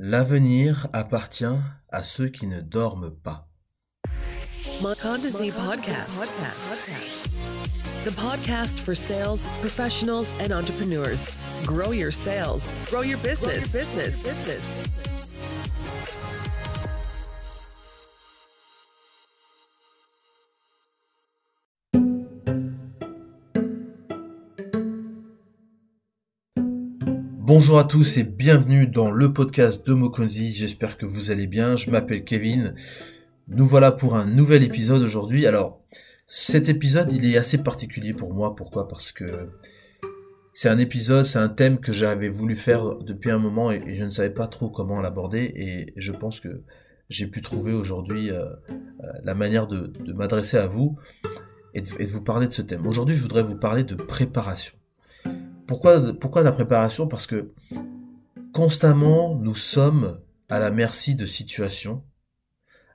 L'avenir appartient à ceux qui ne dorment pas. Mondesi Podcast. The podcast for sales professionals and entrepreneurs. Grow your sales, grow your business. Bonjour à tous et bienvenue dans le podcast de Mokonzi. J'espère que vous allez bien. Je m'appelle Kevin. Nous voilà pour un nouvel épisode aujourd'hui. Alors, cet épisode, il est assez particulier pour moi. Pourquoi? Parce que c'est un épisode, c'est un thème que j'avais voulu faire depuis un moment et, je ne savais pas trop comment l'aborder. Et je pense que j'ai pu trouver aujourd'hui euh, euh, la manière de, m'adresser à vous et de vous parler de ce thème. Aujourd'hui, je voudrais vous parler de préparation. Pourquoi, la préparation? Parce que constamment, nous sommes à la merci de situations,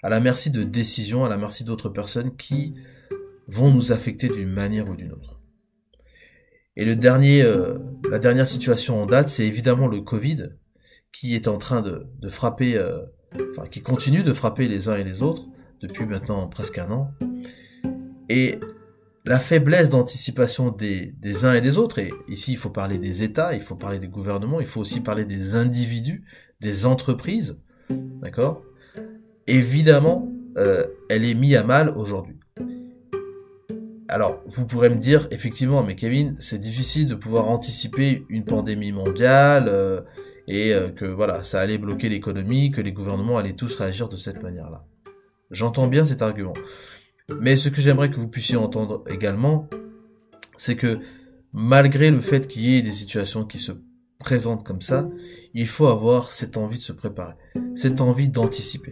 à la merci de décisions, à la merci d'autres personnes qui vont nous affecter d'une manière ou d'une autre. Et le dernier, euh, la dernière situation en date, c'est évidemment le Covid, qui est en train de, frapper, euh, enfin qui continue de frapper les uns et les autres depuis maintenant presque un an. Et la faiblesse d'anticipation des, uns et des autres, et ici il faut parler des États, il faut parler des gouvernements, il faut aussi parler des individus, des entreprises, d'accord? Évidemment, euh, elle est mise à mal aujourd'hui. Alors, vous pourrez me dire, effectivement, mais Kevin, c'est difficile de pouvoir anticiper une pandémie mondiale, euh, et euh, que voilà, ça allait bloquer l'économie, que les gouvernements allaient tous réagir de cette manière-là. J'entends bien cet argument. Mais ce que j'aimerais que vous puissiez entendre également, c'est que malgré le fait qu'il y ait des situations qui se présentent comme ça, il faut avoir cette envie de se préparer, cette envie d'anticiper.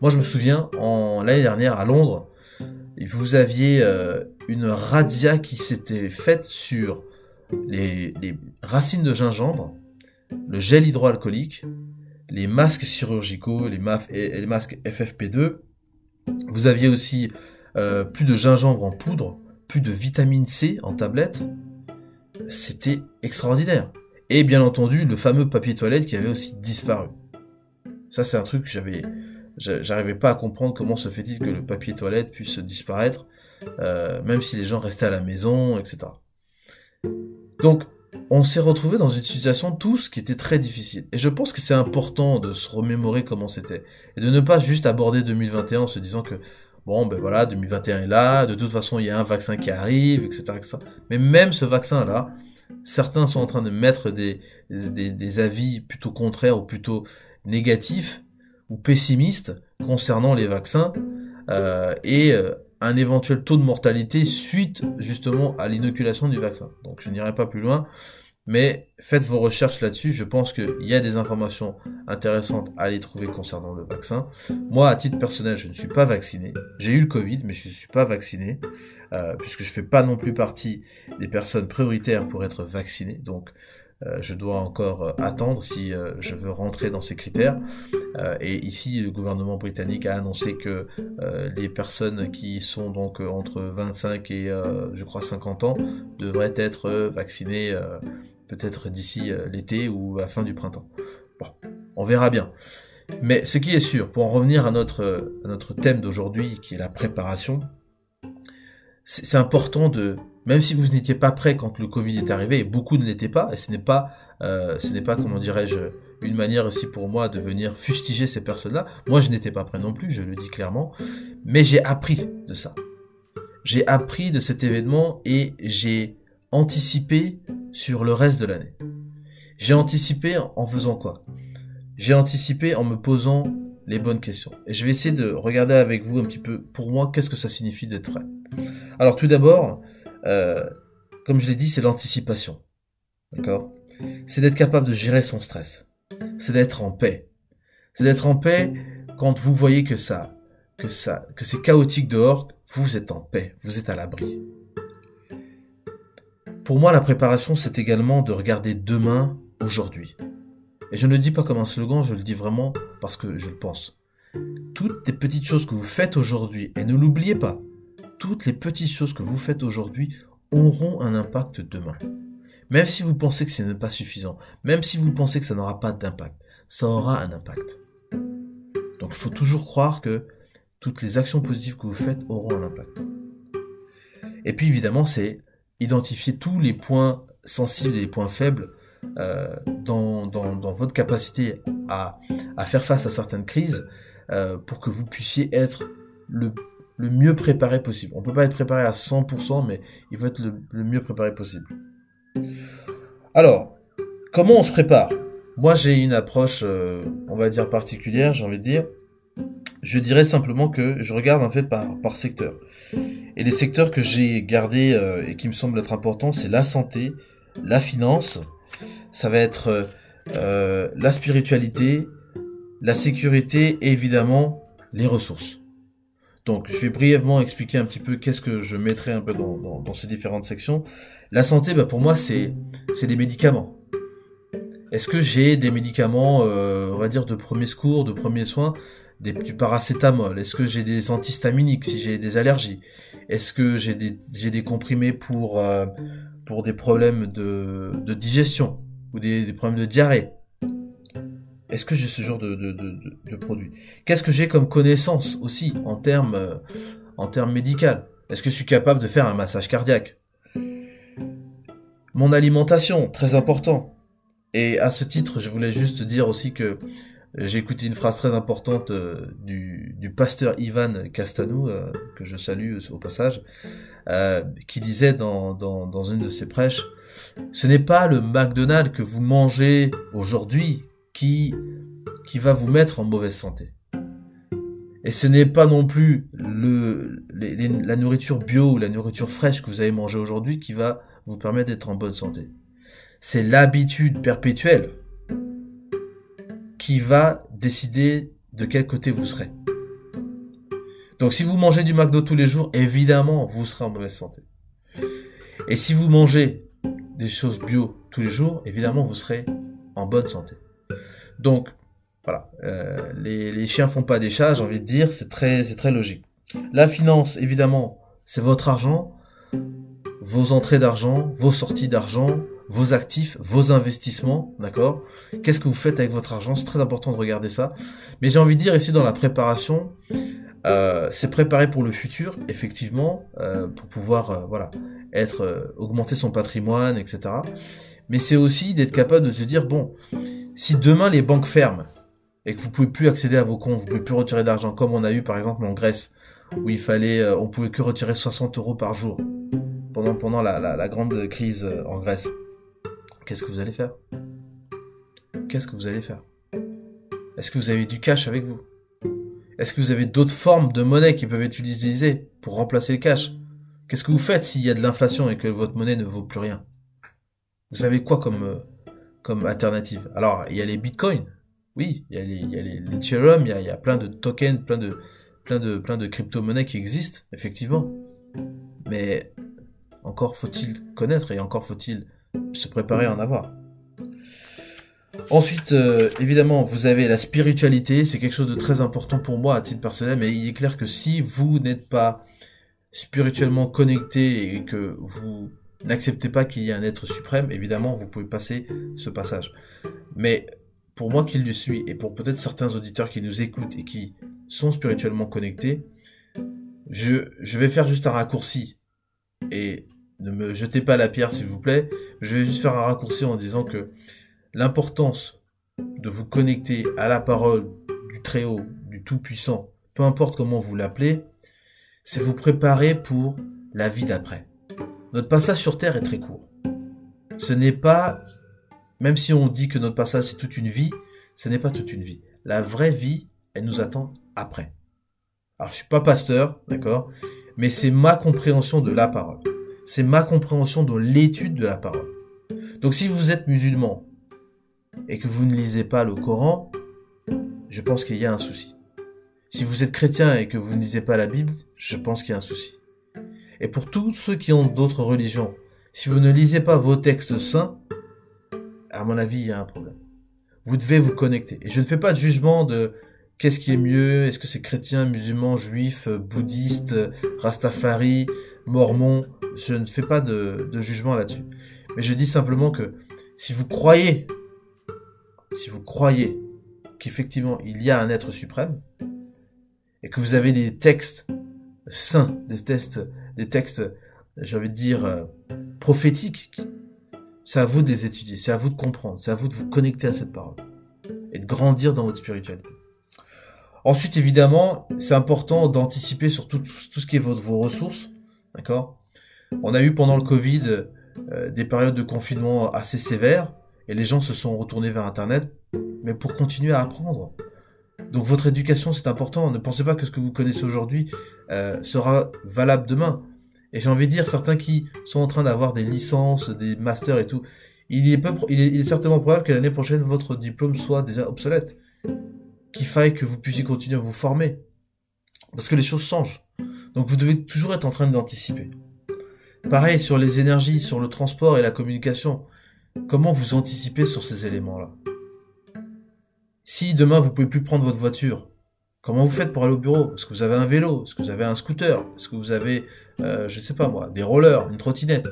Moi, je me souviens, en l'année dernière à Londres, vous aviez euh, une radia qui s'était faite sur les, racines de gingembre, le gel hydroalcoolique, les masques chirurgicaux, les, les masques FFP2 vous aviez aussi euh, plus de gingembre en poudre, plus de vitamine C en tablette. C'était extraordinaire. Et bien entendu, le fameux papier toilette qui avait aussi disparu. Ça, c'est un truc que j'avais, j'arrivais pas à comprendre comment se fait-il que le papier toilette puisse disparaître, euh, même si les gens restaient à la maison, etc. Donc, on s'est retrouvé dans une situation tous qui était très difficile. Et je pense que c'est important de se remémorer comment c'était. Et de ne pas juste aborder 2021 en se disant que, bon, ben voilà, 2021 est là, de toute façon, il y a un vaccin qui arrive, etc., etc. Mais même ce vaccin-là, certains sont en train de mettre des, des, avis plutôt contraires ou plutôt négatifs ou pessimistes concernant les vaccins. Euh, et euh, un éventuel taux de mortalité suite justement à l'inoculation du vaccin. Donc je n'irai pas plus loin, mais faites vos recherches là-dessus. Je pense qu'il y a des informations intéressantes à aller trouver concernant le vaccin. Moi, à titre personnel, je ne suis pas vacciné. J'ai eu le Covid, mais je ne suis pas vacciné, euh, puisque je ne fais pas non plus partie des personnes prioritaires pour être vacciné. Donc je dois encore euh, attendre si euh, je veux rentrer dans ces critères. et ici, le gouvernement britannique a annoncé que les personnes qui sont donc entre 25 et je crois 50 ans devraient être vaccinées peut-être d'ici l'été ou à la fin du printemps. Bon, on verra bien. Mais ce qui est sûr, pour en revenir à notre, à notre thème d'aujourd'hui, qui est la préparation, c'est important de, même si vous n'étiez pas prêt quand le Covid est arrivé, et beaucoup ne l'étaient pas, et ce n'est pas, euh, ce n'est pas, comment dirais-je, une manière aussi pour moi de venir fustiger ces personnes-là. Moi, je n'étais pas prêt non plus, je le dis clairement, mais j'ai appris de ça. J'ai appris de cet événement et j'ai anticipé sur le reste de l'année. J'ai anticipé en faisant quoi? J'ai anticipé en me posant les bonnes questions. Et je vais essayer de regarder avec vous un petit peu, pour moi, qu'est-ce que ça signifie d'être prêt? Alors tout d'abord, euh, comme je l'ai dit, c'est l'anticipation. D'accord? C'est d'être capable de gérer son stress. C'est d'être en paix. C'est d'être en paix quand vous voyez que ça, que ça, que c'est chaotique dehors, vous êtes en paix, vous êtes à l'abri. Pour moi, la préparation, c'est également de regarder demain, aujourd'hui. Et je ne le dis pas comme un slogan, je le dis vraiment parce que je le pense. Toutes les petites choses que vous faites aujourd'hui, et ne l'oubliez pas, toutes les petites choses que vous faites aujourd'hui auront un impact demain. Même si vous pensez que ce n'est pas suffisant, même si vous pensez que ça n'aura pas d'impact, ça aura un impact. Donc il faut toujours croire que toutes les actions positives que vous faites auront un impact. Et puis évidemment, c'est identifier tous les points sensibles et les points faibles euh, dans, votre capacité à, à, faire face à certaines crises euh, pour que vous puissiez être le, le, mieux préparé possible. On peut pas être préparé à 100%, mais il faut être le, mieux préparé possible. Alors, comment on se prépare? Moi, j'ai une approche, euh, on va dire particulière, j'ai envie de dire. Je dirais simplement que je regarde en fait par, par secteur. Et les secteurs que j'ai gardés euh, et qui me semblent être importants, c'est la santé, la finance, ça va être euh, la spiritualité, la sécurité et évidemment les ressources. Donc je vais brièvement expliquer un petit peu qu'est-ce que je mettrai un peu dans, ces différentes sections. La santé, bah, pour moi, c'est des médicaments. Est-ce que j'ai des médicaments, euh, on va dire, de premier secours, de premiers soins, des, du paracétamol? Est-ce que j'ai des antihistaminiques si j'ai des allergies? Est-ce que j'ai des, des comprimés pour, euh, pour des problèmes de, de digestion ou des, problèmes de diarrhée? Est-ce que j'ai ce genre de, de, produits Qu'est-ce que j'ai comme connaissance aussi en termes euh, médicaux Est-ce que je suis capable de faire un massage cardiaque? Mon alimentation, très important. Et à ce titre, je voulais juste dire aussi que j'ai écouté une phrase très importante euh, du, pasteur Ivan Castanou, euh, que je salue au passage, qui disait dans, dans, dans, une de ses prêches, ce n'est pas le McDonald's que vous mangez aujourd'hui qui, qui va vous mettre en mauvaise santé. Et ce n'est pas non plus le, la nourriture bio ou la nourriture fraîche que vous avez mangée aujourd'hui qui va vous permettre d'être en bonne santé. C'est l'habitude perpétuelle qui va décider de quel côté vous serez. Donc si vous mangez du McDo tous les jours, évidemment, vous serez en mauvaise santé. Et si vous mangez des choses bio tous les jours, évidemment, vous serez en bonne santé. Donc, voilà, euh, les, chiens font pas des chats, j'ai envie de dire, c'est très, très logique. La finance, évidemment, c'est votre argent, vos entrées d'argent, vos sorties d'argent, vos actifs, vos investissements, d'accord? Qu'est-ce que vous faites avec votre argent? C'est très important de regarder ça. Mais j'ai envie de dire ici dans la préparation, euh, c'est préparer pour le futur, effectivement, euh, pour pouvoir, voilà, être augmenter son patrimoine, etc. Mais c'est aussi d'être capable de se dire bon, si demain les banques ferment et que vous pouvez plus accéder à vos comptes, vous pouvez plus retirer d'argent, comme on a eu par exemple en Grèce, où il fallait, on pouvait que retirer 60 euros par jour pendant pendant la, la, grande crise en Grèce. Qu'est-ce que vous allez faire? Qu'est-ce que vous allez faire? Est-ce que vous avez du cash avec vous? Est-ce que vous avez d'autres formes de monnaie qui peuvent être utilisées pour remplacer le cash? Qu'est-ce que vous faites s'il y a de l'inflation et que votre monnaie ne vaut plus rien? Vous avez quoi comme, euh, comme alternative Alors, il y a les bitcoins. Oui, il y a les, il les, il y a, il plein de tokens, plein de, plein de, plein de crypto-monnaies qui existent, effectivement. Mais encore faut-il connaître et encore faut-il se préparer à en avoir. Ensuite, euh, évidemment, vous avez la spiritualité, c'est quelque chose de très important pour moi à titre personnel, mais il est clair que si vous n'êtes pas spirituellement connecté et que vous n'acceptez pas qu'il y ait un être suprême, évidemment, vous pouvez passer ce passage. Mais pour moi qui le suis, et pour peut-être certains auditeurs qui nous écoutent et qui sont spirituellement connectés, je, je vais faire juste un raccourci. Et ne me jetez pas la pierre s'il vous plaît. Je vais juste faire un raccourci en disant que l'importance de vous connecter à la parole du Très-Haut, du Tout-Puissant, peu importe comment vous l'appelez, c'est vous préparer pour la vie d'après. Notre passage sur Terre est très court. Ce n'est pas, même si on dit que notre passage c'est toute une vie, ce n'est pas toute une vie. La vraie vie, elle nous attend après. Alors je suis pas pasteur, d'accord, mais c'est ma compréhension de la parole c'est ma compréhension de l'étude de la parole. Donc si vous êtes musulman et que vous ne lisez pas le Coran, je pense qu'il y a un souci. Si vous êtes chrétien et que vous ne lisez pas la Bible, je pense qu'il y a un souci. Et pour tous ceux qui ont d'autres religions, si vous ne lisez pas vos textes saints, à mon avis, il y a un problème. Vous devez vous connecter. Et je ne fais pas de jugement de qu'est-ce qui est mieux, est-ce que c'est chrétien, musulman, juif, bouddhiste, rastafari, mormon, je ne fais pas de, jugement là-dessus. Mais je dis simplement que si vous croyez, si vous croyez qu'effectivement il y a un être suprême et que vous avez des textes saints, des textes, des textes, j'ai envie dire euh, prophétiques, c'est à vous de les étudier, c'est à vous de comprendre, c'est à vous de vous connecter à cette parole et de grandir dans votre spiritualité. Ensuite, évidemment, c'est important d'anticiper sur tout, ce qui est vos ressources, d'accord? On a eu pendant le Covid euh, des périodes de confinement assez sévères et les gens se sont retournés vers Internet, mais pour continuer à apprendre. Donc votre éducation, c'est important. Ne pensez pas que ce que vous connaissez aujourd'hui euh, sera valable demain. Et j'ai envie de dire, certains qui sont en train d'avoir des licences, des masters et tout, il est, il est certainement probable que l'année prochaine, votre diplôme soit déjà obsolète. Qu'il faille que vous puissiez continuer à vous former. Parce que les choses changent. Donc vous devez toujours être en train d'anticiper. Pareil sur les énergies, sur le transport et la communication. Comment vous anticipez sur ces éléments-là? Si demain vous pouvez plus prendre votre voiture, comment vous faites pour aller au bureau? Est-ce que vous avez un vélo? Est-ce que vous avez un scooter? Est-ce que vous avez, euh, je sais pas moi, des rollers, une trottinette?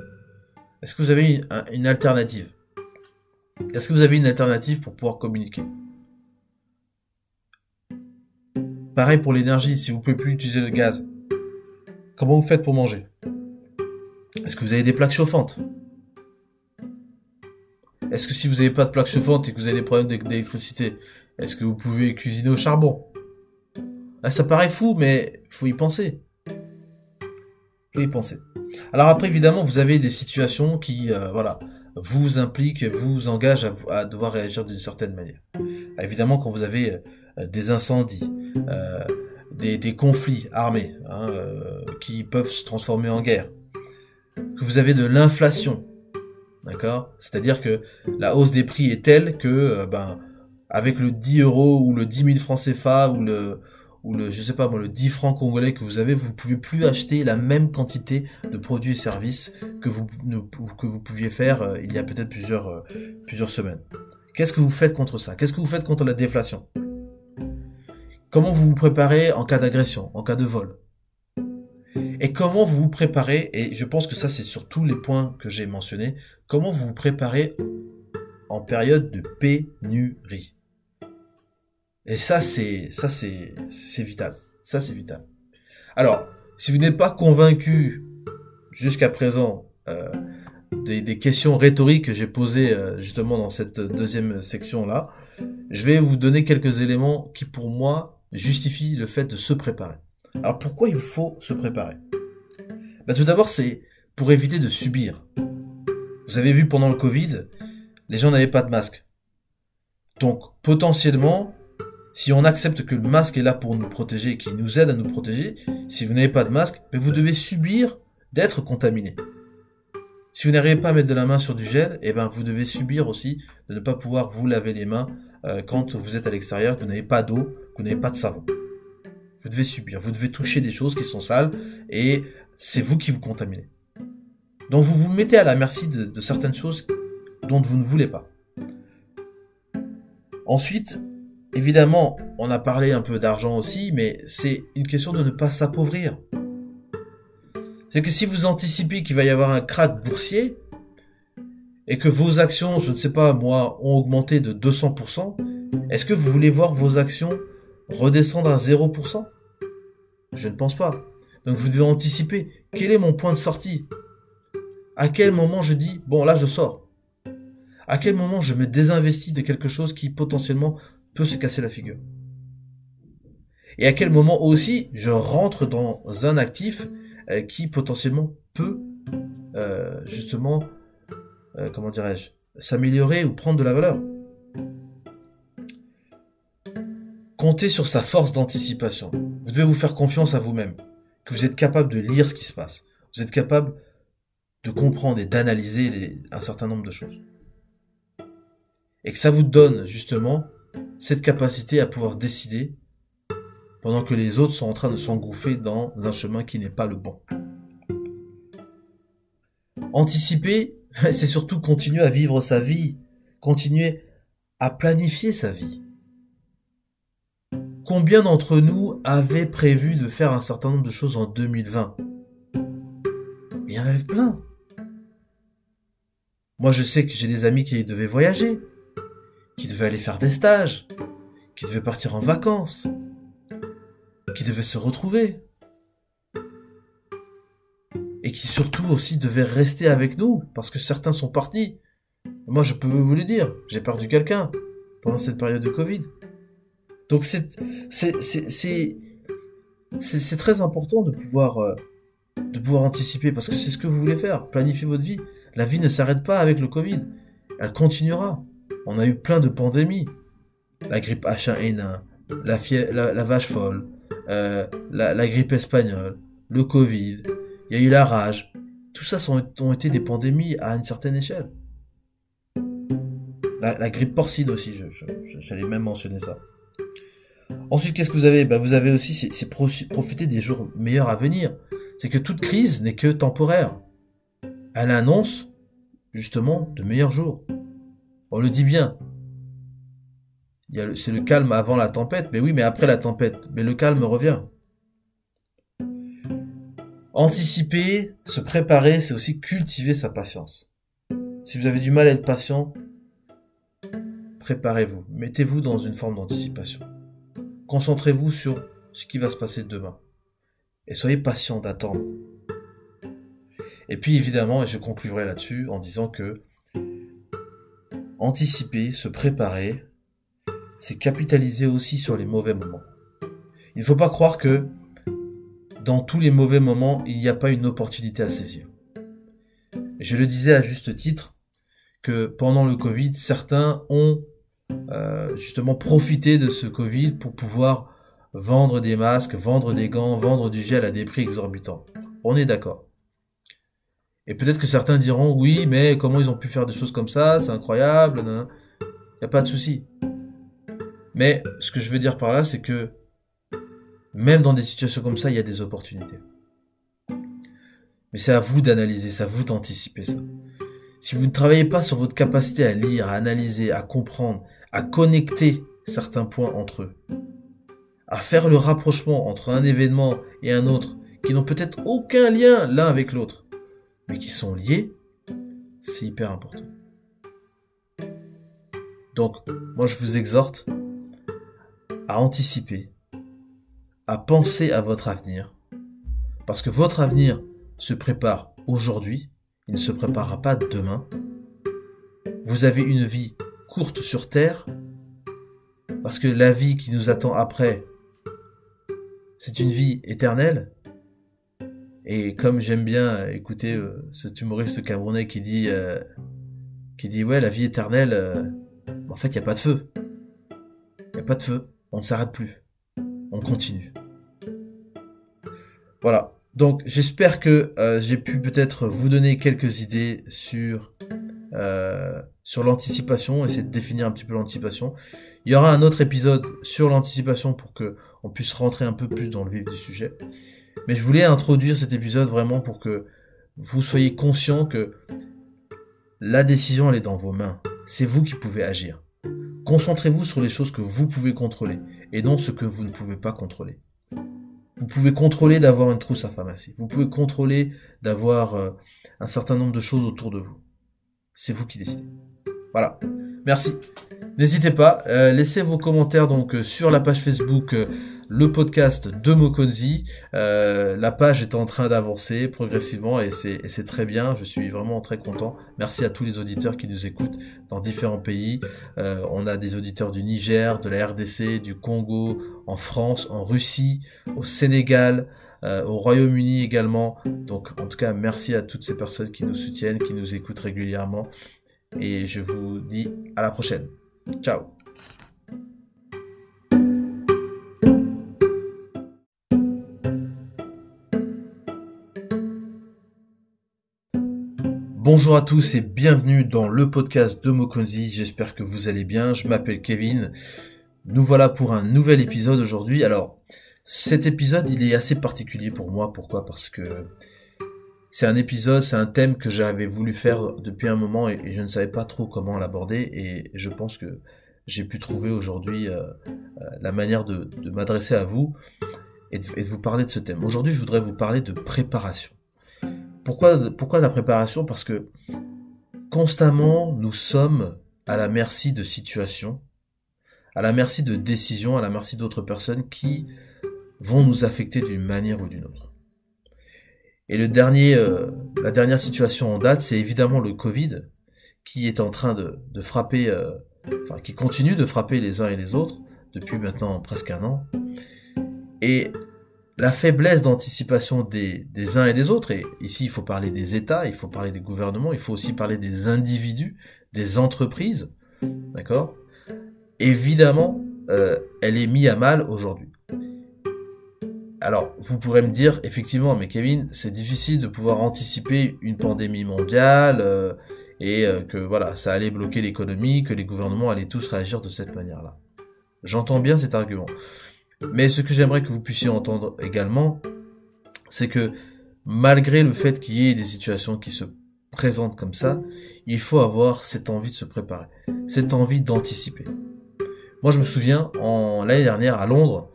Est-ce que vous avez une, alternative? Est-ce que vous avez une alternative pour pouvoir communiquer? Pareil pour l'énergie, si vous pouvez plus utiliser le gaz, comment vous faites pour manger? Est-ce que vous avez des plaques chauffantes? Est-ce que si vous n'avez pas de plaque chauffante et que vous avez des problèmes d'électricité, est-ce que vous pouvez cuisiner au charbon? Là, ça paraît fou, mais faut y penser. Faut y penser. Alors après, évidemment, vous avez des situations qui, euh, voilà, vous impliquent, vous engagent à, devoir réagir d'une certaine manière. évidemment, quand vous avez euh, des incendies, euh, des, conflits armés hein, qui peuvent se transformer en guerre, que vous avez de l'inflation, D'accord? C'est-à-dire que la hausse des prix est telle que, ben, avec le 10 euros ou le 10 000 francs CFA ou le, ou le, je sais pas moi, le 10 francs congolais que vous avez, vous ne pouvez plus acheter la même quantité de produits et services que vous, que vous pouviez faire euh, il y a peut-être plusieurs, euh, plusieurs semaines. Qu'est-ce que vous faites contre ça? Qu'est-ce que vous faites contre la déflation? Comment vous vous préparez en cas d'agression, en cas de vol? Et comment vous vous préparez, et je pense que ça c'est sur tous les points que j'ai mentionnés, comment vous vous préparez en période de pénurie? Et ça c'est ça c'est c'est vital. Ça c'est vital. Alors, si vous n'êtes pas convaincu jusqu'à présent euh, des, des, questions rhétoriques que j'ai posées euh, justement dans cette deuxième section là, je vais vous donner quelques éléments qui pour moi justifient le fait de se préparer. Alors pourquoi il faut se préparer? Bah, Tout d'abord, c'est pour éviter de subir. Vous avez vu pendant le Covid, les gens n'avaient pas de masque. Donc potentiellement, si on accepte que le masque est là pour nous protéger et qu'il nous aide à nous protéger, si vous n'avez pas de masque, mais vous devez subir d'être contaminé. Si vous n'arrivez pas à mettre de la main sur du gel, eh ben vous devez subir aussi de ne pas pouvoir vous laver les mains euh, quand vous êtes à l'extérieur, que vous n'avez pas d'eau, que vous n'avez pas de savon. Vous devez subir, vous devez toucher des choses qui sont sales et c'est vous qui vous contaminez. Donc vous vous mettez à la merci de, certaines choses dont vous ne voulez pas. Ensuite, évidemment, on a parlé un peu d'argent aussi, mais c'est une question de ne pas s'appauvrir. C'est que si vous anticipez qu'il va y avoir un krach boursier, et que vos actions, je ne sais pas moi, ont augmenté de 200%, est-ce que vous voulez voir vos actions redescendre à 0% Je ne pense pas. Donc vous devez anticiper. Quel est mon point de sortie? À quel moment je dis, bon là je sors? À quel moment je me désinvestis de quelque chose qui potentiellement peut se casser la figure Et à quel moment aussi je rentre dans un actif euh, qui potentiellement peut euh, justement, euh, comment dirais-je, s'améliorer ou prendre de la valeur Comptez sur sa force d'anticipation. Vous devez vous faire confiance à vous-même, que vous êtes capable de lire ce qui se passe. Vous êtes capable de comprendre et d'analyser un certain nombre de choses. Et que ça vous donne justement cette capacité à pouvoir décider pendant que les autres sont en train de s'engouffrer dans un chemin qui n'est pas le bon. Anticiper, c'est surtout continuer à vivre sa vie, continuer à planifier sa vie. Combien d'entre nous avaient prévu de faire un certain nombre de choses en 2020 Il y en avait plein. Moi, je sais que j'ai des amis qui devaient voyager, qui devaient aller faire des stages, qui devaient partir en vacances, qui devaient se retrouver, et qui surtout aussi devaient rester avec nous, parce que certains sont partis. Moi, je peux vous le dire, j'ai perdu quelqu'un pendant cette période de Covid. Donc c'est très important de pouvoir euh, de pouvoir anticiper parce que c'est ce que vous voulez faire, planifier votre vie. La vie ne s'arrête pas avec le Covid, elle continuera. On a eu plein de pandémies, la grippe H1N1, la, vache folle, euh, la, grippe espagnole, le Covid, il y a eu la rage. Tout ça sont, ont été des pandémies à une certaine échelle. La, grippe porcine aussi, j'allais même mentionner ça. Ensuite, qu'est-ce que vous avez? Ben, Vous avez aussi, c'est profiter des jours meilleurs à venir. C'est que toute crise n'est que temporaire. Elle annonce, justement, de meilleurs jours. On le dit bien. C'est le calme avant la tempête. Mais oui, mais après la tempête. Mais le calme revient. Anticiper, se préparer, c'est aussi cultiver sa patience. Si vous avez du mal à être patient, préparez-vous, mettez-vous dans une forme d'anticipation. Concentrez-vous sur ce qui va se passer demain. Et soyez patient d'attendre. Et puis évidemment, et je conclurai là-dessus en disant que anticiper, se préparer, c'est capitaliser aussi sur les mauvais moments. Il ne faut pas croire que dans tous les mauvais moments, il n'y a pas une opportunité à saisir. je le disais à juste titre que pendant le Covid, certains ont euh, justement profiter de ce Covid pour pouvoir vendre des masques, vendre des gants, vendre du gel à des prix exorbitants. On est d'accord. Et peut-être que certains diront oui, mais comment ils ont pu faire des choses comme ça? C'est incroyable. Il n'y a pas de souci. Mais ce que je veux dire par là, c'est que même dans des situations comme ça, il y a des opportunités. Mais c'est à vous d'analyser, c'est à vous d'anticiper ça. Si vous ne travaillez pas sur votre capacité à lire, à analyser, à comprendre, à connecter certains points entre eux, à faire le rapprochement entre un événement et un autre qui n'ont peut-être aucun lien l'un avec l'autre, qui sont liés, c'est hyper important. Donc, moi je vous exhorte à anticiper, à penser à votre avenir, parce que votre avenir se prépare aujourd'hui, il ne se préparera pas demain. Vous avez une vie courte sur Terre, parce que la vie qui nous attend après, c'est une vie éternelle. Et comme j'aime bien écouter euh, cet humoriste camerounais qui dit, euh, qui dit ouais la vie éternelle, euh, en fait il y a pas de feu, il y a pas de feu, on ne s'arrête plus, on continue. Voilà. Donc j'espère que j'ai pu peut-être vous donner quelques idées sur euh, sur l'anticipation, essayer de définir un petit peu l'anticipation. Il y aura un autre épisode sur l'anticipation pour que on puisse rentrer un peu plus dans le vif du sujet. Mais je voulais introduire cet épisode vraiment pour que vous soyez conscient que la décision elle est dans vos mains. C'est vous qui pouvez agir. Concentrez-vous sur les choses que vous pouvez contrôler et non ce que vous ne pouvez pas contrôler. Vous pouvez contrôler d'avoir une trousse à pharmacie. Vous pouvez contrôler d'avoir euh, un certain nombre de choses autour de vous. C'est vous qui décidez. Voilà. Merci. N'hésitez pas, euh, laissez vos commentaires donc euh, sur la page Facebook le podcast de Mokonzi. la page est en train d'avancer progressivement et c'est très bien. Je suis vraiment très content. Merci à tous les auditeurs qui nous écoutent dans différents pays. on a des auditeurs du Niger, de la RDC, du Congo, en France, en Russie, au Sénégal, euh, au Royaume-Uni également. Donc en tout cas, merci à toutes ces personnes qui nous soutiennent, qui nous écoutent régulièrement. Et je vous dis à la prochaine. Ciao Bonjour à tous et bienvenue dans le podcast de Mokonzi. J'espère que vous allez bien. Je m'appelle Kevin. Nous voilà pour un nouvel épisode aujourd'hui. Alors, cet épisode, il est assez particulier pour moi. Pourquoi? Parce que c'est un épisode, c'est un thème que j'avais voulu faire depuis un moment et, je ne savais pas trop comment l'aborder et je pense que j'ai pu trouver aujourd'hui euh, euh, la manière de, m'adresser à vous et de, vous parler de ce thème. Aujourd'hui, je voudrais vous parler de préparation. Pourquoi, la préparation? Parce que constamment, nous sommes à la merci de situations à la merci de décisions, à la merci d'autres personnes qui vont nous affecter d'une manière ou d'une autre. Et le dernier, euh, la dernière situation en date, c'est évidemment le Covid, qui est en train de, de frapper, euh, enfin qui continue de frapper les uns et les autres depuis maintenant presque un an. Et la faiblesse d'anticipation des, des uns et des autres, et ici il faut parler des États, il faut parler des gouvernements, il faut aussi parler des individus, des entreprises, d'accord? Évidemment, euh, elle est mise à mal aujourd'hui. Alors, vous pourrez me dire, effectivement, mais Kevin, c'est difficile de pouvoir anticiper une pandémie mondiale euh, et euh, que voilà, ça allait bloquer l'économie, que les gouvernements allaient tous réagir de cette manière-là. J'entends bien cet argument. Mais ce que j'aimerais que vous puissiez entendre également, c'est que malgré le fait qu'il y ait des situations qui se présentent comme ça, il faut avoir cette envie de se préparer, cette envie d'anticiper. Moi, je me souviens, en l'année dernière à Londres,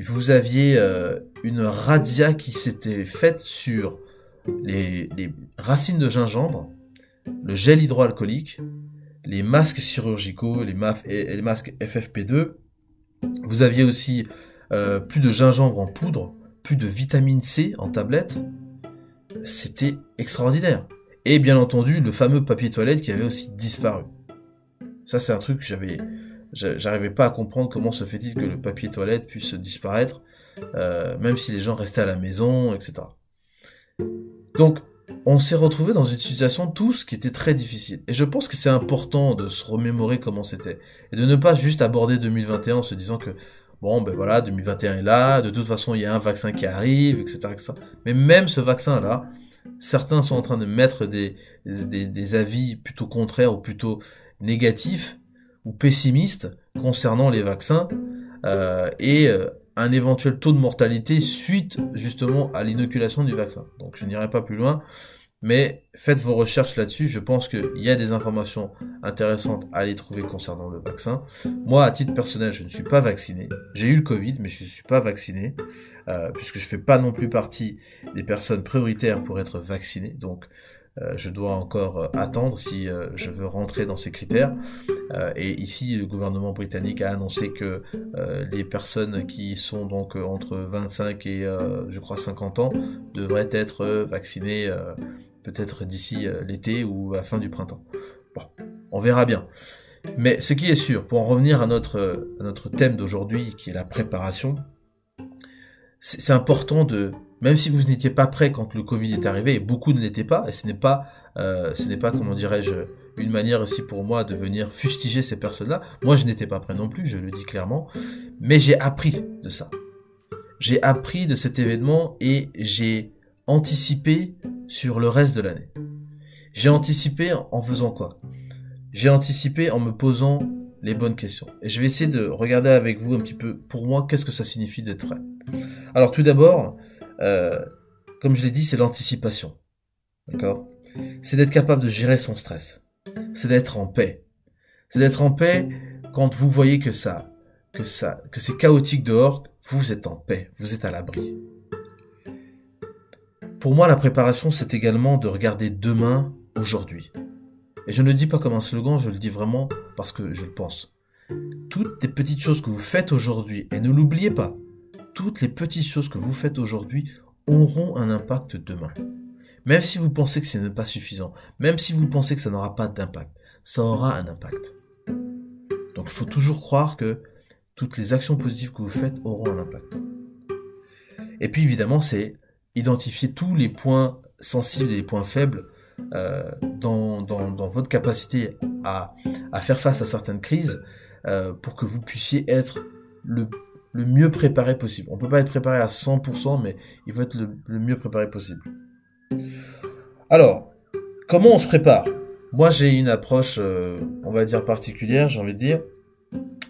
vous aviez euh, une radia qui s'était faite sur les, racines de gingembre, le gel hydroalcoolique, les masques chirurgicaux, les, masques FFP2. Vous aviez aussi euh, plus de gingembre en poudre, plus de vitamine C en tablette. C'était extraordinaire. Et bien entendu, le fameux papier toilette qui avait aussi disparu. Ça, c'est un truc que j'avais J'arrivais pas à comprendre comment se fait-il que le papier toilette puisse disparaître, euh, même si les gens restaient à la maison, etc. Donc, on s'est retrouvé dans une situation tous qui était très difficile. Et je pense que c'est important de se remémorer comment c'était. Et de ne pas juste aborder 2021 en se disant que, bon, ben voilà, 2021 est là, de toute façon, il y a un vaccin qui arrive, etc. etc. Mais même ce vaccin-là, certains sont en train de mettre des, des, avis plutôt contraires ou plutôt négatifs ou pessimiste concernant les vaccins euh, et euh, un éventuel taux de mortalité suite justement à l'inoculation du vaccin. Donc je n'irai pas plus loin, mais faites vos recherches là-dessus. Je pense qu'il y a des informations intéressantes à aller trouver concernant le vaccin. Moi, à titre personnel, je ne suis pas vacciné. J'ai eu le Covid, mais je ne suis pas vacciné, euh, puisque je fais pas non plus partie des personnes prioritaires pour être vacciné. Donc je dois encore euh, attendre si euh, je veux rentrer dans ces critères. et ici, le gouvernement britannique a annoncé que les personnes qui sont donc entre 25 et je crois 50 ans devraient être vaccinées peut-être d'ici l'été ou à la fin du printemps. Bon, on verra bien. Mais ce qui est sûr, pour en revenir à notre, à notre thème d'aujourd'hui, qui est la préparation, c'est important de même si vous n'étiez pas prêt quand le Covid est arrivé, et beaucoup ne l'étaient pas, et ce n'est pas, euh, ce n'est pas, comment dirais-je, une manière aussi pour moi de venir fustiger ces personnes-là. Moi, je n'étais pas prêt non plus, je le dis clairement, mais j'ai appris de ça. J'ai appris de cet événement et j'ai anticipé sur le reste de l'année. J'ai anticipé en faisant quoi? J'ai anticipé en me posant les bonnes questions. Et je vais essayer de regarder avec vous un petit peu, pour moi, qu'est-ce que ça signifie d'être prêt? Alors tout d'abord, euh, comme je l'ai dit, c'est l'anticipation. D'accord? C'est d'être capable de gérer son stress. C'est d'être en paix. C'est d'être en paix quand vous voyez que ça, que ça, que c'est chaotique dehors, vous êtes en paix, vous êtes à l'abri. Pour moi, la préparation, c'est également de regarder demain, aujourd'hui. Et je ne le dis pas comme un slogan, je le dis vraiment parce que je le pense. Toutes les petites choses que vous faites aujourd'hui, et ne l'oubliez pas, toutes les petites choses que vous faites aujourd'hui auront un impact demain. Même si vous pensez que ce n'est pas suffisant, même si vous pensez que ça n'aura pas d'impact, ça aura un impact. Donc il faut toujours croire que toutes les actions positives que vous faites auront un impact. Et puis évidemment, c'est identifier tous les points sensibles et les points faibles euh, dans, votre capacité à, faire face à certaines crises euh, pour que vous puissiez être le le mieux préparé possible. On peut pas être préparé à 100%, mais il faut être le, mieux préparé possible. Alors, comment on se prépare? Moi, j'ai une approche, euh, on va dire particulière, j'ai envie de dire.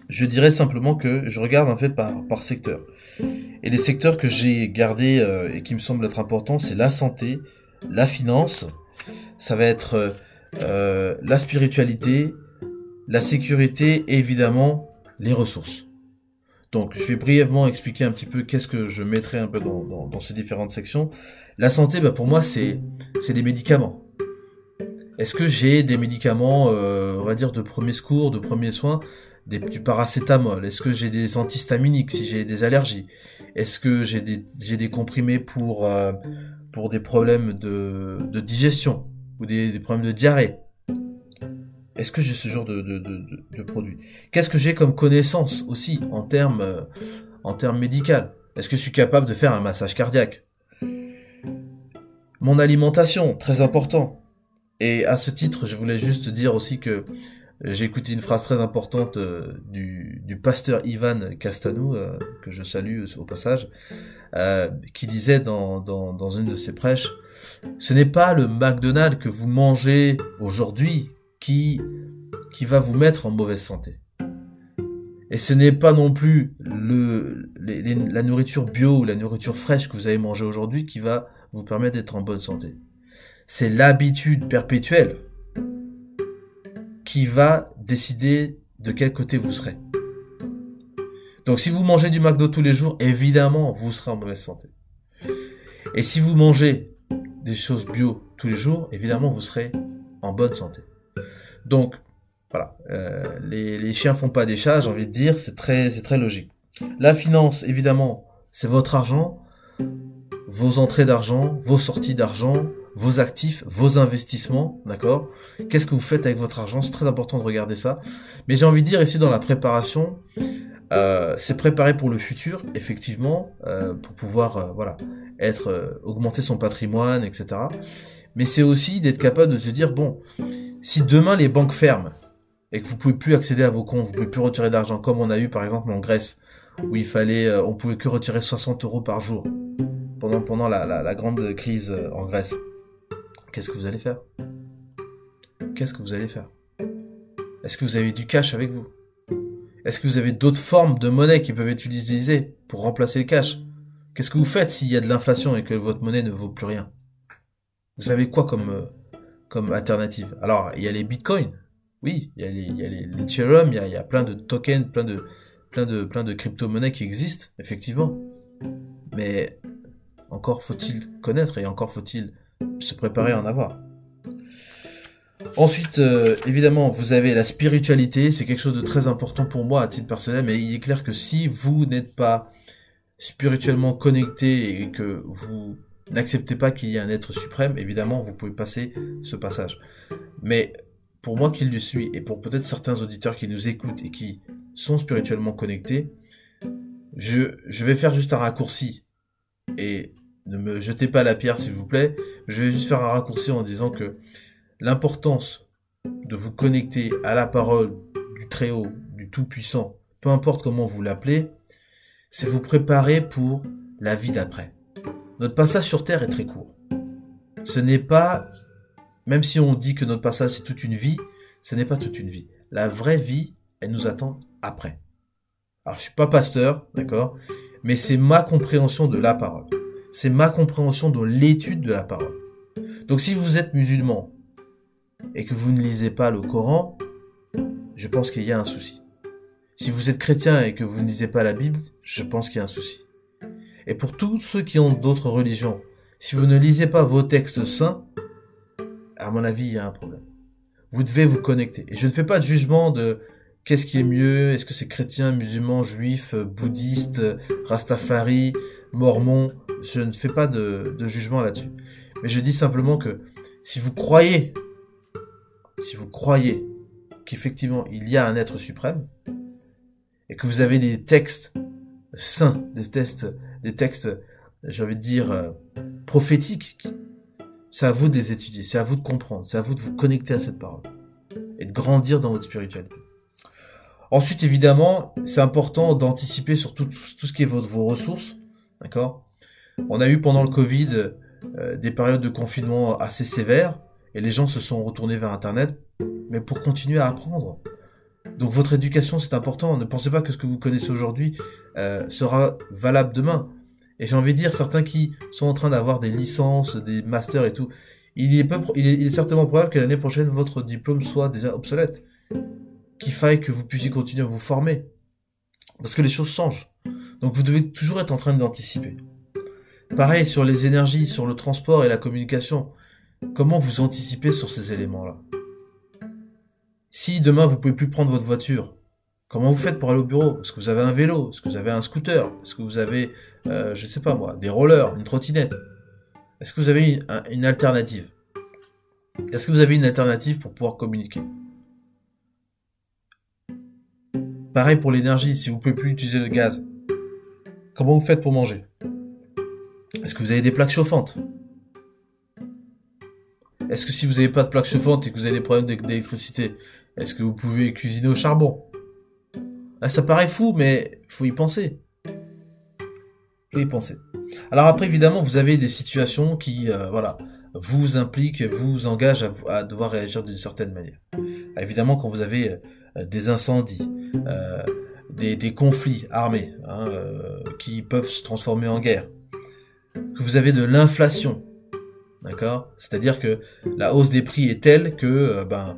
Je dirais simplement que je regarde en fait par, secteur. Et les secteurs que j'ai gardés euh, et qui me semblent être importants, c'est la santé, la finance, ça va être euh, la spiritualité, la sécurité et évidemment les ressources. Donc, je vais brièvement expliquer un petit peu qu'est-ce que je mettrai un peu dans, ces différentes sections. La santé, bah, pour moi, c'est des médicaments. Est-ce que j'ai des médicaments, euh, on va dire, de premier secours, de premiers soins des, du paracétamol? Est-ce que j'ai des antihistaminiques si j'ai des allergies? Est-ce que j'ai des, j'ai des comprimés pour, euh, pour des problèmes de, de digestion ou des, des problèmes de diarrhée? Est-ce que j'ai ce genre de, produits Qu'est-ce que j'ai comme connaissance aussi en termes euh, en termes médicaux Est-ce que je suis capable de faire un massage cardiaque? Mon alimentation, très important. Et à ce titre, je voulais juste dire aussi que j'ai écouté une phrase très importante euh, du, pasteur Ivan Castanou, euh, que je salue au passage, euh, qui disait dans, dans, dans, une de ses prêches, ce n'est pas le McDonald's que vous mangez aujourd'hui qui, qui va vous mettre en mauvaise santé. Et ce n'est pas non plus le, la nourriture bio ou la nourriture fraîche que vous avez mangée aujourd'hui qui va vous permettre d'être en bonne santé. C'est l'habitude perpétuelle qui va décider de quel côté vous serez. Donc si vous mangez du McDo tous les jours, évidemment, vous serez en mauvaise santé. Et si vous mangez des choses bio tous les jours, évidemment, vous serez en bonne santé. Donc, voilà, euh, les, les, chiens font pas des chats, j'ai envie de dire, c'est très, logique. La finance, évidemment, c'est votre argent, vos entrées d'argent, vos sorties d'argent, vos actifs, vos investissements, d'accord? Qu'est-ce que vous faites avec votre argent? C'est très important de regarder ça. Mais j'ai envie de dire ici dans la préparation, euh, c'est préparer pour le futur, effectivement, euh, pour pouvoir, voilà, être augmenter son patrimoine, etc. Mais c'est aussi d'être capable de se dire bon, si demain les banques ferment et que vous pouvez plus accéder à vos comptes, vous pouvez plus retirer d'argent, comme on a eu par exemple en Grèce, où il fallait, euh, on pouvait que retirer 60 euros par jour pendant la, la, grande crise en Grèce. Qu'est-ce que vous allez faire? Qu'est-ce que vous allez faire? Est-ce que vous avez du cash avec vous? Est-ce que vous avez d'autres formes de monnaie qui peuvent être utilisées pour remplacer le cash? Qu'est-ce que vous faites s'il y a de l'inflation et que votre monnaie ne vaut plus rien? Vous avez quoi comme, euh, comme alternative Alors, il y a les bitcoins. Oui, il y a les, il Ethereum, il y a, il plein de tokens, plein de, plein de, plein de crypto-monnaies qui existent, effectivement. Mais encore faut-il connaître et encore faut-il se préparer à en avoir. Ensuite, euh, évidemment, vous avez la spiritualité, c'est quelque chose de très important pour moi à titre personnel, mais il est clair que si vous n'êtes pas spirituellement connecté et que vous n'acceptez pas qu'il y ait un être suprême, évidemment, vous pouvez passer ce passage. Mais pour moi qui le suis, et pour peut-être certains auditeurs qui nous écoutent et qui sont spirituellement connectés, je, vais faire juste un raccourci. Et ne me jetez pas la pierre s'il vous plaît. Je vais juste faire un raccourci en disant que l'importance de vous connecter à la parole du Très-Haut, du Tout-Puissant, peu importe comment vous l'appelez, c'est vous préparer pour la vie d'après. Notre passage sur Terre est très court. Ce n'est pas, même si on dit que notre passage c'est toute une vie, ce n'est pas toute une vie. La vraie vie, elle nous attend après. Alors je suis pas pasteur, d'accord, mais c'est ma compréhension de la parole c'est ma compréhension de l'étude de la parole. Donc si vous êtes musulman et que vous ne lisez pas le Coran, je pense qu'il y a un souci. Si vous êtes chrétien et que vous ne lisez pas la Bible, je pense qu'il y a un souci. Et pour tous ceux qui ont d'autres religions, si vous ne lisez pas vos textes saints, à mon avis, il y a un problème. Vous devez vous connecter. Et je ne fais pas de jugement de qu'est-ce qui est mieux, est-ce que c'est chrétien, musulman, juif, bouddhiste, rastafari, mormon, je ne fais pas de, de jugement là-dessus. Mais je dis simplement que si vous croyez, si vous croyez qu'effectivement il y a un être suprême, et que vous avez des textes saints, des textes, des textes, j'ai envie de dire, euh, prophétiques, c'est à vous de les étudier, c'est à vous de comprendre, c'est à vous de vous connecter à cette parole, et de grandir dans votre spiritualité. Ensuite, évidemment, c'est important d'anticiper sur tout, ce qui est vos ressources, d'accord? On a eu pendant le Covid euh, des périodes de confinement assez sévères et les gens se sont retournés vers Internet, mais pour continuer à apprendre. Donc votre éducation, c'est important. Ne pensez pas que ce que vous connaissez aujourd'hui euh, sera valable demain. Et j'ai envie de dire, certains qui sont en train d'avoir des licences, des masters et tout, il est, il est certainement probable que l'année prochaine, votre diplôme soit déjà obsolète. Qu'il faille que vous puissiez continuer à vous former. Parce que les choses changent. Donc vous devez toujours être en train d'anticiper. Pareil sur les énergies, sur le transport et la communication. Comment vous anticipez sur ces éléments-là? Si demain vous pouvez plus prendre votre voiture Comment vous faites pour aller au bureau? Est-ce que vous avez un vélo? Est-ce que vous avez un scooter? Est-ce que vous avez, euh, je sais pas moi, des rollers, une trottinette? Est-ce que vous avez une, une alternative? Est-ce que vous avez une alternative pour pouvoir communiquer? Pareil pour l'énergie, si vous pouvez plus utiliser le gaz, comment vous faites pour manger? Est-ce que vous avez des plaques chauffantes? Est-ce que si vous n'avez pas de plaques chauffantes et que vous avez des problèmes d'électricité, est-ce que vous pouvez cuisiner au charbon? Là, ça paraît fou, mais faut y penser. Faut y penser. Alors après, évidemment, vous avez des situations qui, euh, voilà, vous impliquent, vous engagent à, devoir réagir d'une certaine manière. évidemment, quand vous avez euh, des incendies, euh, des, conflits armés hein, qui peuvent se transformer en guerre, que vous avez de l'inflation, d'accord? C'est-à-dire que la hausse des prix est telle que, ben,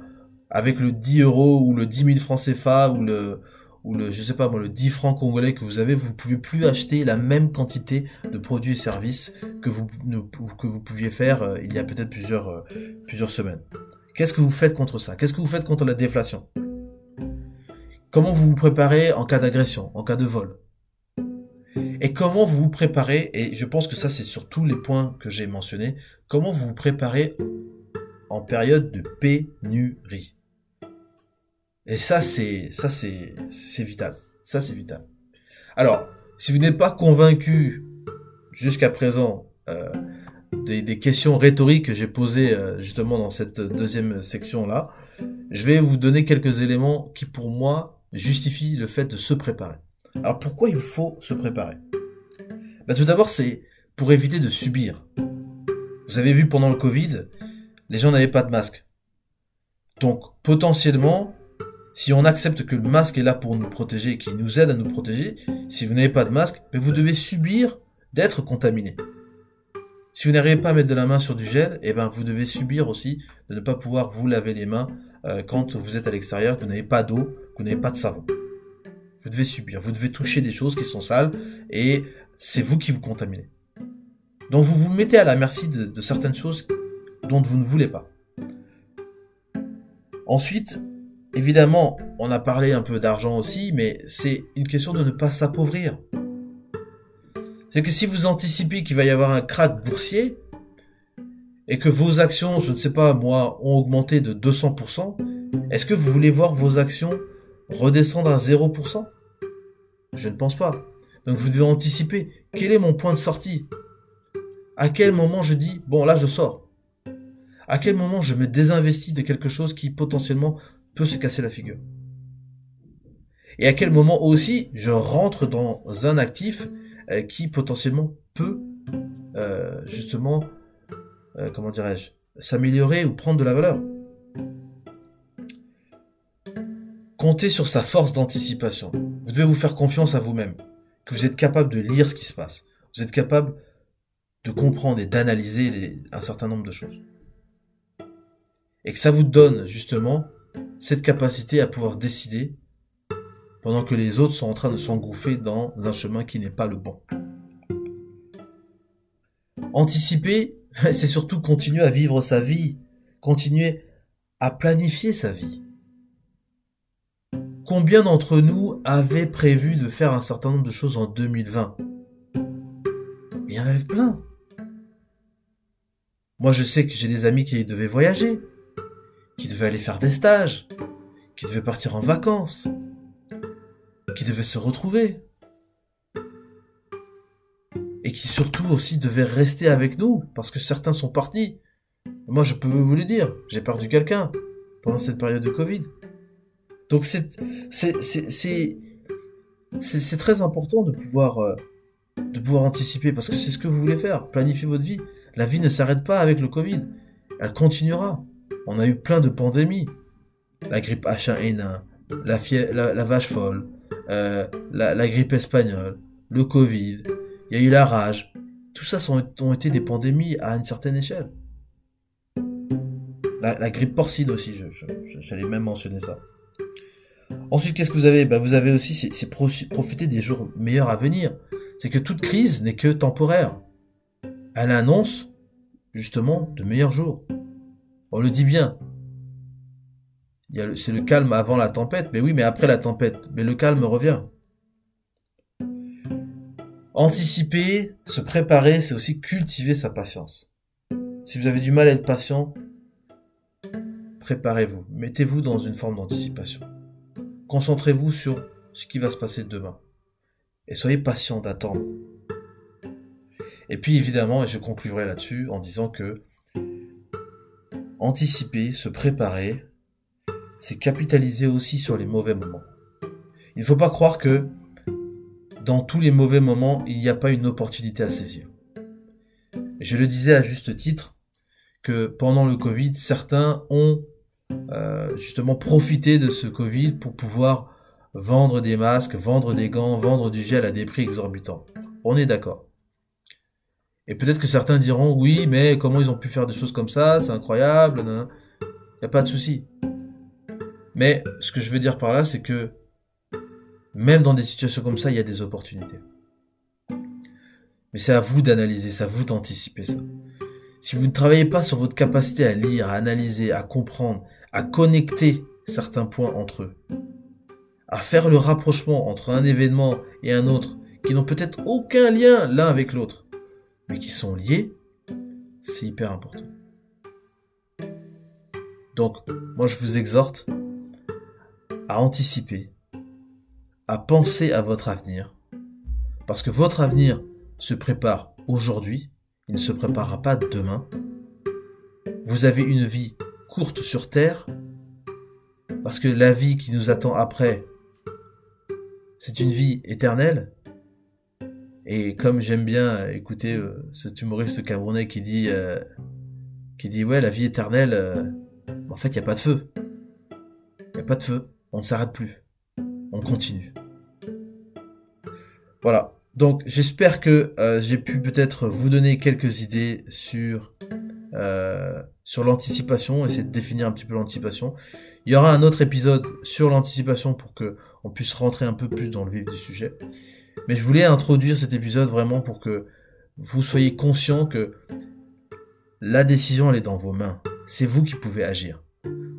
avec le 10 euros ou le 10 000 francs CFA ou le ou le, je sais pas moi, le 10 francs congolais que vous avez, vous ne pouvez plus acheter la même quantité de produits et services que vous, que vous pouviez faire euh, il y a peut-être plusieurs, euh, plusieurs semaines. Qu'est-ce que vous faites contre ça? Qu'est-ce que vous faites contre la déflation? Comment vous vous préparez en cas d'agression, en cas de vol? Et comment vous vous préparez, et je pense que ça c'est sur tous les points que j'ai mentionnés, comment vous vous préparez en période de pénurie? Et ça, c'est, ça, c'est, c'est vital. Ça, c'est vital. Alors, si vous n'êtes pas convaincu jusqu'à présent euh, des, des, questions rhétoriques que j'ai posées euh, justement dans cette deuxième section là, je vais vous donner quelques éléments qui, pour moi, justifient le fait de se préparer. Alors, pourquoi il faut se préparer? Bah, Tout d'abord, c'est pour éviter de subir. Vous avez vu pendant le Covid, les gens n'avaient pas de masque. Donc, potentiellement, si on accepte que le masque est là pour nous protéger, qui nous aide à nous protéger, si vous n'avez pas de masque, vous devez subir d'être contaminé. Si vous n'arrivez pas à mettre de la main sur du gel, eh ben vous devez subir aussi de ne pas pouvoir vous laver les mains euh, quand vous êtes à l'extérieur, que vous n'avez pas d'eau, que vous n'avez pas de savon. Vous devez subir, vous devez toucher des choses qui sont sales et c'est vous qui vous contaminez. Donc vous vous mettez à la merci de certaines choses dont vous ne voulez pas. Ensuite, Évidemment, on a parlé un peu d'argent aussi, mais c'est une question de ne pas s'appauvrir. C'est que si vous anticipez qu'il va y avoir un krach boursier, et que vos actions, je ne sais pas moi, ont augmenté de 200%, est-ce que vous voulez voir vos actions redescendre à 0% Je ne pense pas. Donc vous devez anticiper. Quel est mon point de sortie? À quel moment je dis, bon là je sors? À quel moment je me désinvestis de quelque chose qui potentiellement peut se casser la figure. Et à quel moment aussi je rentre dans un actif euh, qui potentiellement peut euh, justement, euh, comment dirais-je, s'améliorer ou prendre de la valeur. Comptez sur sa force d'anticipation. Vous devez vous faire confiance à vous-même, que vous êtes capable de lire ce qui se passe. Vous êtes capable de comprendre et d'analyser un certain nombre de choses. Et que ça vous donne justement cette capacité à pouvoir décider pendant que les autres sont en train de s'engouffrer dans un chemin qui n'est pas le bon. Anticiper, c'est surtout continuer à vivre sa vie, continuer à planifier sa vie. Combien d'entre nous avaient prévu de faire un certain nombre de choses en 2020 Il y en avait plein. Moi, je sais que j'ai des amis qui devaient voyager qui devait aller faire des stages, qui devait partir en vacances, qui devait se retrouver. Et qui surtout aussi devait rester avec nous, parce que certains sont partis. Moi, je peux vous le dire, j'ai perdu quelqu'un pendant cette période de Covid. Donc c'est très important de pouvoir euh, de pouvoir anticiper parce que c'est ce que vous voulez faire, planifier votre vie. La vie ne s'arrête pas avec le Covid, elle continuera on a eu plein de pandémies. La grippe H1N1, la, vache folle, euh, la, grippe espagnole, le Covid, il y a eu la rage. Tout ça sont, ont été des pandémies à une certaine échelle. La, grippe porcine aussi, j'allais même mentionner ça. Ensuite, qu'est-ce que vous avez? Ben, Vous avez aussi, c'est profiter des jours meilleurs à venir. C'est que toute crise n'est que temporaire. Elle annonce justement de meilleurs jours. On le dit bien. c'est le calme avant la tempête. Mais oui, mais après la tempête, mais le calme revient. Anticiper, se préparer, c'est aussi cultiver sa patience. Si vous avez du mal à être patient, préparez-vous, mettez-vous dans une forme d'anticipation. Concentrez-vous sur ce qui va se passer demain. Et soyez patient d'attendre. Et puis évidemment, et je conclurai là-dessus en disant que anticiper, se préparer, c'est capitaliser aussi sur les mauvais moments. Il ne faut pas croire que dans tous les mauvais moments, il n'y a pas une opportunité à saisir. je le disais à juste titre que pendant le Covid, certains ont euh, justement profité de ce Covid pour pouvoir vendre des masques, vendre des gants, vendre du gel à des prix exorbitants. On est d'accord. Et peut-être que certains diront oui, mais comment ils ont pu faire des choses comme ça, c'est incroyable, il n'y a pas de souci. Mais ce que je veux dire par là, c'est que même dans des situations comme ça, il y a des opportunités. Mais c'est à vous d'analyser, c'est à vous d'anticiper ça. Si vous ne travaillez pas sur votre capacité à lire, à analyser, à comprendre, à connecter certains points entre eux, à faire le rapprochement entre un événement et un autre qui n'ont peut-être aucun lien l'un avec l'autre, mais qui sont liés, c'est hyper important. Donc, moi je vous exhorte à anticiper, à penser à votre avenir, parce que votre avenir se prépare aujourd'hui, il ne se préparera pas demain. Vous avez une vie courte sur Terre, parce que la vie qui nous attend après, c'est une vie éternelle. Et comme j'aime bien écouter euh, cet humoriste camerounais qui dit, euh, qui dit ouais la vie éternelle, euh, en fait il y a pas de feu, il y a pas de feu, on ne s'arrête plus, on continue. Voilà. Donc j'espère que j'ai pu peut-être vous donner quelques idées sur sur l'anticipation, essayer de définir un petit peu l'anticipation. Il y aura un autre épisode sur l'anticipation pour que on puisse rentrer un peu plus dans le vif du sujet. Mais je voulais introduire cet épisode vraiment pour que vous soyez conscient que la décision elle est dans vos mains. C'est vous qui pouvez agir.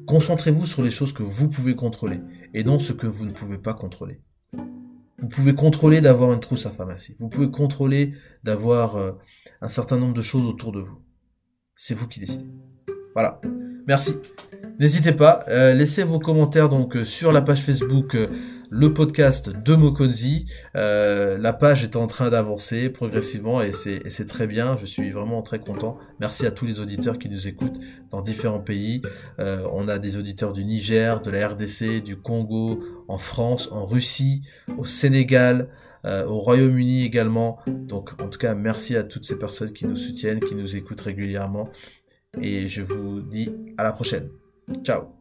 Concentrez-vous sur les choses que vous pouvez contrôler et non ce que vous ne pouvez pas contrôler. Vous pouvez contrôler d'avoir une trousse à pharmacie. Vous pouvez contrôler d'avoir euh, un certain nombre de choses autour de vous. C'est vous qui décidez. Voilà. Merci. N'hésitez pas, euh, laissez vos commentaires donc euh, sur la page Facebook le podcast de Mokonzi. la page est en train d'avancer progressivement et c'est très bien. Je suis vraiment très content. Merci à tous les auditeurs qui nous écoutent dans différents pays. on a des auditeurs du Niger, de la RDC, du Congo, en France, en Russie, au Sénégal. au Royaume-Uni également. Donc en tout cas, merci à toutes ces personnes qui nous soutiennent, qui nous écoutent régulièrement et je vous dis à la prochaine. Ciao